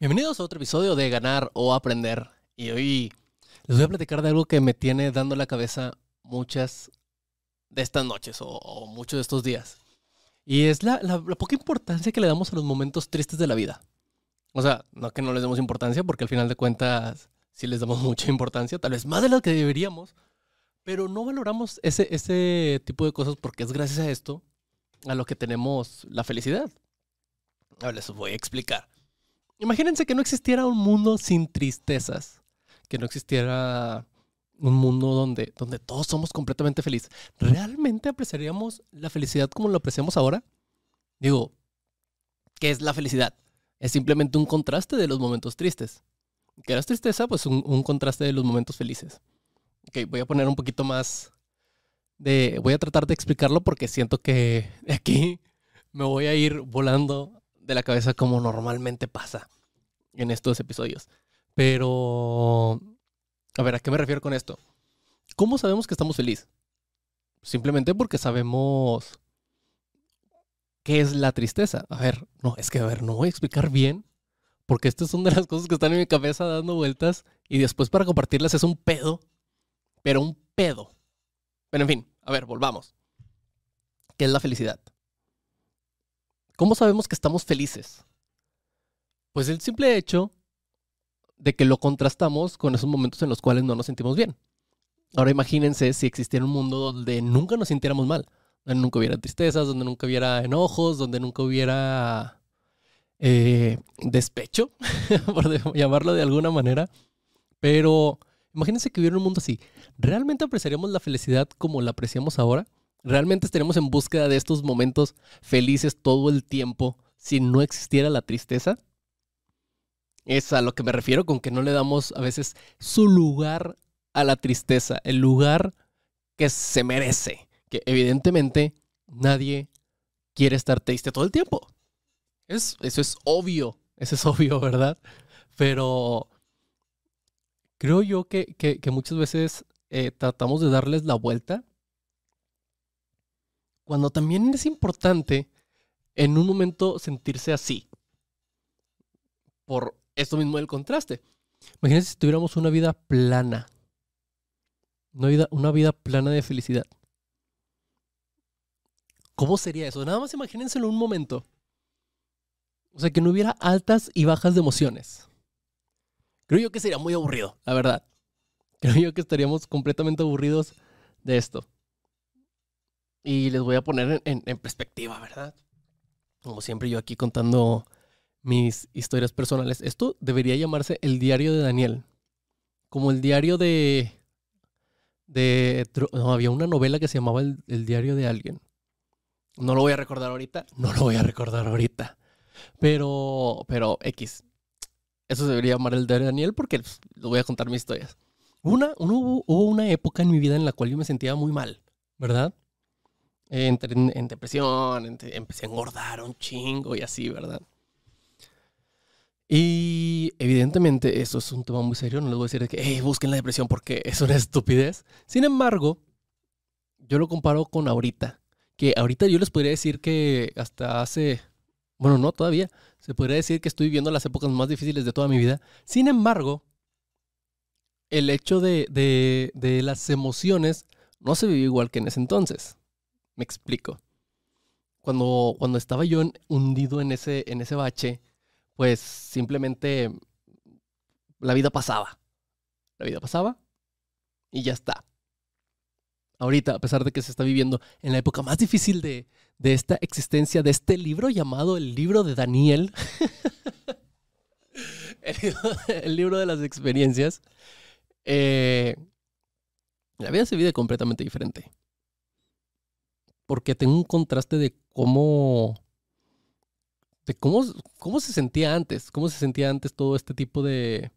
Bienvenidos a otro episodio de Ganar o Aprender. Y hoy les voy a platicar de algo que me tiene dando la cabeza muchas de estas noches o, muchos de estos días. Y es la, la, poca importancia que le damos a los momentos tristes de la vida. O sea, no que no les demos importancia, porque al final de cuentas sí les damos mucha importancia, tal vez más de lo que deberíamos, pero no valoramos ese, ese tipo de cosas porque es gracias a esto a lo que tenemos la felicidad. Ahora les voy a explicar. Imagínense que no existiera un mundo sin tristezas, que no existiera un mundo donde, donde todos somos completamente felices. ¿Realmente apreciaríamos la felicidad como lo apreciamos ahora? Digo, ¿qué es la felicidad? Es simplemente un contraste de los momentos tristes. ¿Qué es tristeza? Pues un, un contraste de los momentos felices. Ok, voy a poner un poquito más de... Voy a tratar de explicarlo porque siento que aquí me voy a ir volando de la cabeza como normalmente pasa en estos episodios. Pero, a ver, ¿a qué me refiero con esto? ¿Cómo sabemos que estamos felices? Simplemente porque sabemos qué es la tristeza. A ver, no, es que, a ver, no voy a explicar bien, porque estas son de las cosas que están en mi cabeza dando vueltas y después para compartirlas es un pedo, pero un pedo. Pero en fin, a ver, volvamos. ¿Qué es la felicidad? ¿Cómo sabemos que estamos felices? Pues el simple hecho de que lo contrastamos con esos momentos en los cuales no nos sentimos bien. Ahora imagínense si existiera un mundo donde nunca nos sintiéramos mal, donde nunca hubiera tristezas, donde nunca hubiera enojos, donde nunca hubiera eh, despecho, por llamarlo de alguna manera. Pero imagínense que hubiera un mundo así. ¿Realmente apreciaríamos la felicidad como la apreciamos ahora? ¿Realmente estaremos en búsqueda de estos momentos felices todo el tiempo si no existiera la tristeza? Es a lo que me refiero con que no le damos a veces su lugar a la tristeza, el lugar que se merece. Que evidentemente nadie quiere estar triste todo el tiempo. Es, eso es obvio, eso es obvio, ¿verdad? Pero creo yo que, muchas veces eh, tratamos de darles la vuelta cuando también es importante en un momento sentirse así. Por esto mismo del contraste. Imagínense si tuviéramos una vida plana. Una vida, una vida plana de felicidad. ¿Cómo sería eso? Nada más imagínense en un momento. O sea, que no hubiera altas y bajas de emociones. Creo yo que sería muy aburrido, la verdad. Creo yo que estaríamos completamente aburridos de esto. Y les voy a poner en, perspectiva, ¿verdad? Como siempre yo aquí contando mis historias personales. Esto debería llamarse el diario de Daniel. Como el diario de... de no, había una novela que se llamaba el, diario de alguien. No lo voy a recordar ahorita. No lo voy a recordar ahorita. Pero, pero X. Eso se debería llamar el diario de Daniel porque les voy a contar mis historias. Una, hubo una época en mi vida en la cual yo me sentía muy mal, ¿verdad? Entré en, depresión, empecé a engordar un chingo y así, ¿verdad? Y evidentemente eso es un tema muy serio, no les voy a decir que hey, busquen la depresión porque es una estupidez. Sin embargo, yo lo comparo con ahorita, que ahorita yo les podría decir que hasta hace, bueno, no todavía, se podría decir que estoy viviendo las épocas más difíciles de toda mi vida. Sin embargo, el hecho de, de, de las emociones no se vive igual que en ese entonces. Me explico. Cuando, cuando estaba yo hundido en ese, en ese bache, pues simplemente la vida pasaba. La vida pasaba y ya está. Ahorita, a pesar de que se está viviendo en la época más difícil de, esta existencia, de este libro llamado el libro de Daniel, el, libro, de las experiencias, eh, la vida se vive completamente diferente porque tengo un contraste de cómo, de cómo, cómo se sentía antes, cómo se sentía antes todo este tipo de,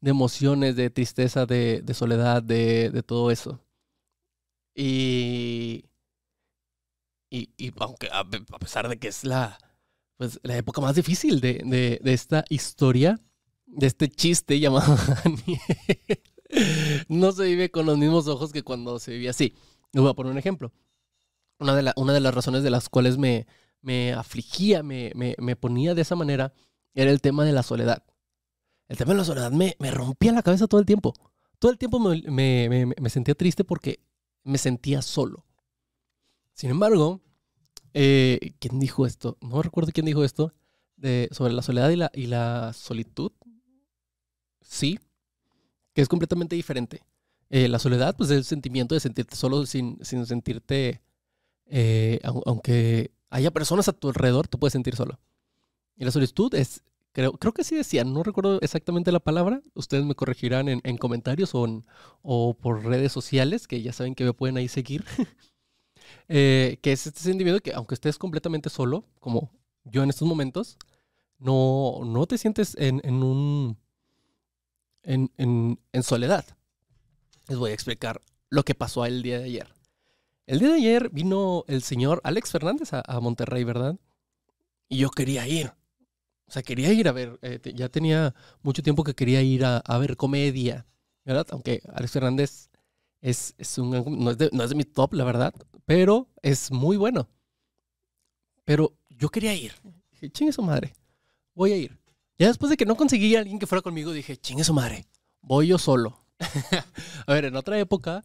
de emociones, de tristeza, de, soledad, de, todo eso. Y, y, aunque a, pesar de que es la, pues, la época más difícil de, de esta historia, de este chiste llamado Daniel, no se vive con los mismos ojos que cuando se vivía así. Les voy a poner un ejemplo una de, una de las razones de las cuales me, me afligía, me, me, ponía de esa manera, era el tema de la soledad. El tema de la soledad me, me rompía la cabeza todo el tiempo. Todo el tiempo me, me, me, me sentía triste porque me sentía solo. Sin embargo, eh, ¿quién dijo esto? No recuerdo quién dijo esto. Sobre la soledad y la, y la solitud. Sí, que es completamente diferente. Eh, la soledad, pues es el sentimiento de sentirte solo sin, sin sentirte, eh, aunque haya personas a tu alrededor, tú puedes sentir solo. Y la solitud es, creo, creo que sí decían, no recuerdo exactamente la palabra, ustedes me corregirán en, en comentarios o, por redes sociales, que ya saben que me pueden ahí seguir, eh, que es este sentimiento que aunque estés completamente solo, como yo en estos momentos, no, no te sientes en, un... En, en soledad. Les voy a explicar lo que pasó el día de ayer. El día de ayer vino el señor Alex Fernández a, Monterrey, ¿verdad? Y yo quería ir. O sea, quería ir a ver, eh, ya tenía mucho tiempo que quería ir a, ver comedia, ¿verdad? Aunque Alex Fernández es, es un, no, es no es de mi top, la verdad, pero es muy bueno. Pero yo quería ir. Dije, chingue su madre, voy a ir. Ya después de que no conseguí a alguien que fuera conmigo, dije, chingue su madre, voy yo solo. a ver, en otra época,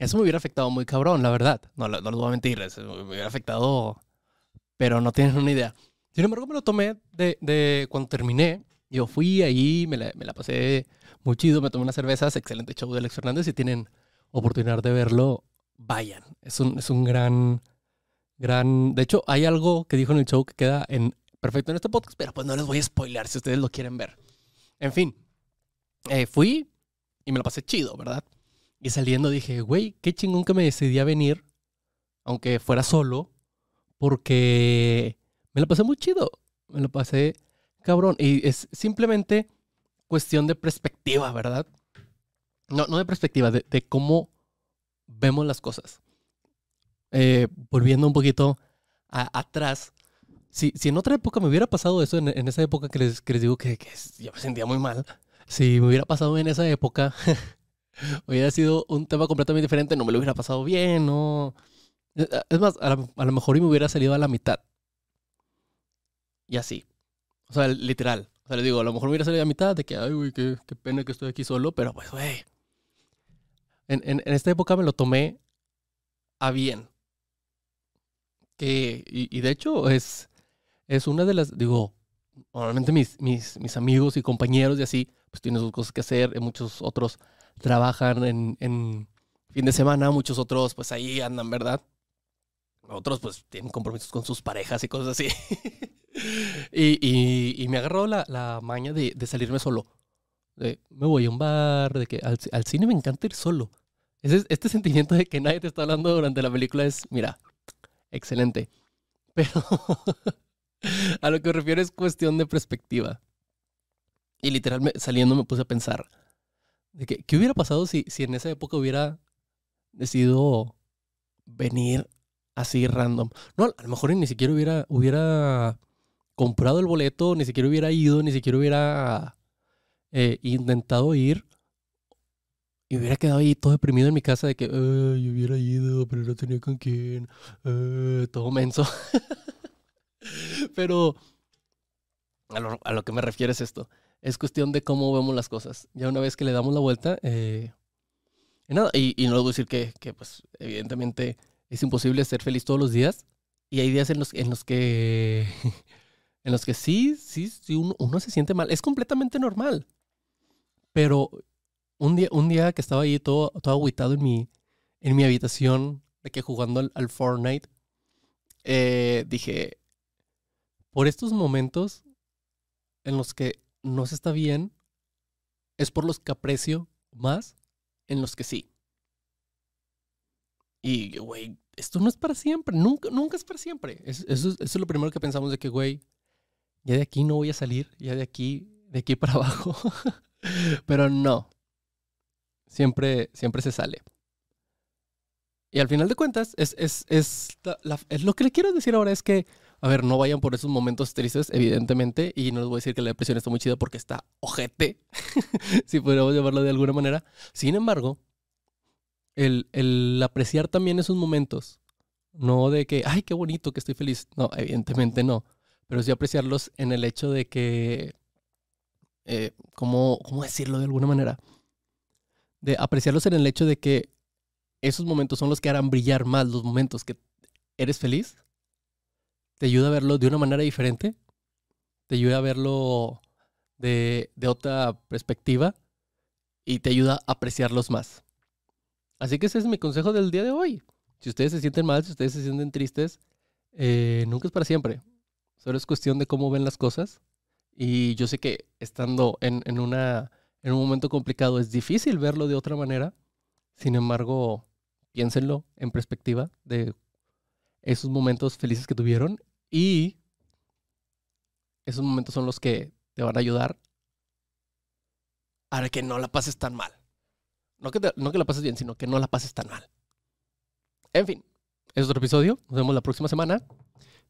eso me hubiera afectado muy cabrón, la verdad. No, no, no les voy a mentir, eso me hubiera afectado, pero no tienen una idea. Sin embargo, me lo tomé de, de cuando terminé. Yo fui ahí, me la, me la, pasé muy chido, me tomé unas cervezas, excelente show de Alex Fernández. Si tienen oportunidad de verlo, vayan. Es un, es un gran, gran... De hecho, hay algo que dijo en el show que queda en, perfecto en este podcast, pero pues no les voy a spoiler si ustedes lo quieren ver. En fin, eh, fui y me lo pasé chido, ¿verdad? Y saliendo dije, güey, qué chingón que me decidí a venir, aunque fuera solo, porque me lo pasé muy chido. Me lo pasé cabrón. Y es simplemente cuestión de perspectiva, ¿verdad? No, no de perspectiva, de, cómo vemos las cosas. Eh, volviendo un poquito atrás, si, si, en otra época me hubiera pasado eso, en, en esa época que les, que les digo que, que, yo me sentía muy mal, si me hubiera pasado en esa época, hubiera sido un tema completamente diferente, no me lo hubiera pasado bien, no... Es más, a, la, a lo mejor y me hubiera salido a la mitad. Y así. O sea, literal. O sea, le digo, a lo mejor me hubiera salido a mitad de que, ay, güey, qué, qué, pena que estoy aquí solo, pero pues, güey. En, en, en, esta época me lo tomé a bien. Que, y, y, de hecho, es, es una de las, digo, normalmente mis, mis, mis amigos y compañeros y así, pues tienen sus cosas que hacer. Muchos otros trabajan en, fin de semana, muchos otros, pues ahí andan, ¿verdad? Otros, pues, tienen compromisos con sus parejas y cosas así. y, me agarró la, la maña de, salirme solo. De, me voy a un bar, de que al, cine me encanta ir solo. Ese, este sentimiento de que nadie te está hablando durante la película es, mira, excelente. Pero a lo que me refiero es cuestión de perspectiva. Y literalmente saliendo me puse a pensar de que, ¿qué hubiera pasado si, si en esa época hubiera decidido venir así random? No, a lo mejor ni siquiera hubiera, hubiera comprado el boleto, ni siquiera hubiera ido, ni siquiera hubiera eh, intentado ir. Y hubiera quedado ahí todo deprimido en mi casa de que, yo hubiera ido, pero no tenía con quién. Uh, todo menso. pero a lo, a lo, que me refiero es esto. Es cuestión de cómo vemos las cosas. Ya una vez que le damos la vuelta, eh, y nada, y, no a decir que, que, pues, evidentemente es imposible ser feliz todos los días. Y hay días en los, en los que en los que sí, sí, sí uno, uno, se siente mal. Es completamente normal. Pero un día, un día que estaba ahí todo, todo agüitado en mi, en mi habitación, de que jugando al, al Fortnite, eh, dije, por estos momentos en los que no se está bien, es por los que aprecio más en los que sí. Y, güey, esto no es para siempre, nunca, nunca es para siempre. Es, eso, es lo primero que pensamos de que, güey, ya de aquí no voy a salir, ya de aquí, de aquí para abajo. Pero no, siempre, siempre se sale. Y al final de cuentas, es, es, es, lo que le quiero decir ahora es que, a ver, no vayan por esos momentos tristes, evidentemente, y no les voy a decir que la depresión está muy chida porque está ojete, si podríamos llamarlo de alguna manera. Sin embargo, el, el apreciar también esos momentos, no de que, ay, qué bonito que estoy feliz. No, evidentemente no pero sí apreciarlos en el hecho de que, eh, ¿cómo, ¿cómo decirlo de alguna manera? De apreciarlos en el hecho de que esos momentos son los que harán brillar más los momentos que eres feliz. Te ayuda a verlo de una manera diferente. Te ayuda a verlo de, otra perspectiva. Y te ayuda a apreciarlos más. Así que ese es mi consejo del día de hoy. Si ustedes se sienten mal, si ustedes se sienten tristes, eh, nunca es para siempre. Solo es cuestión de cómo ven las cosas. Y yo sé que estando en, en, una, en un momento complicado es difícil verlo de otra manera. Sin embargo, piénsenlo en perspectiva de esos momentos felices que tuvieron y esos momentos son los que te van a ayudar a que no la pases tan mal. No que, no que la pases bien, sino que no la pases tan mal. En fin, es otro episodio. Nos vemos la próxima semana.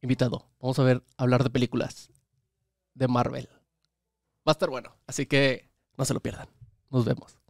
Invitado. Vamos a ver, hablar de películas de Marvel. Va a estar bueno. Así que no se lo pierdan. Nos vemos.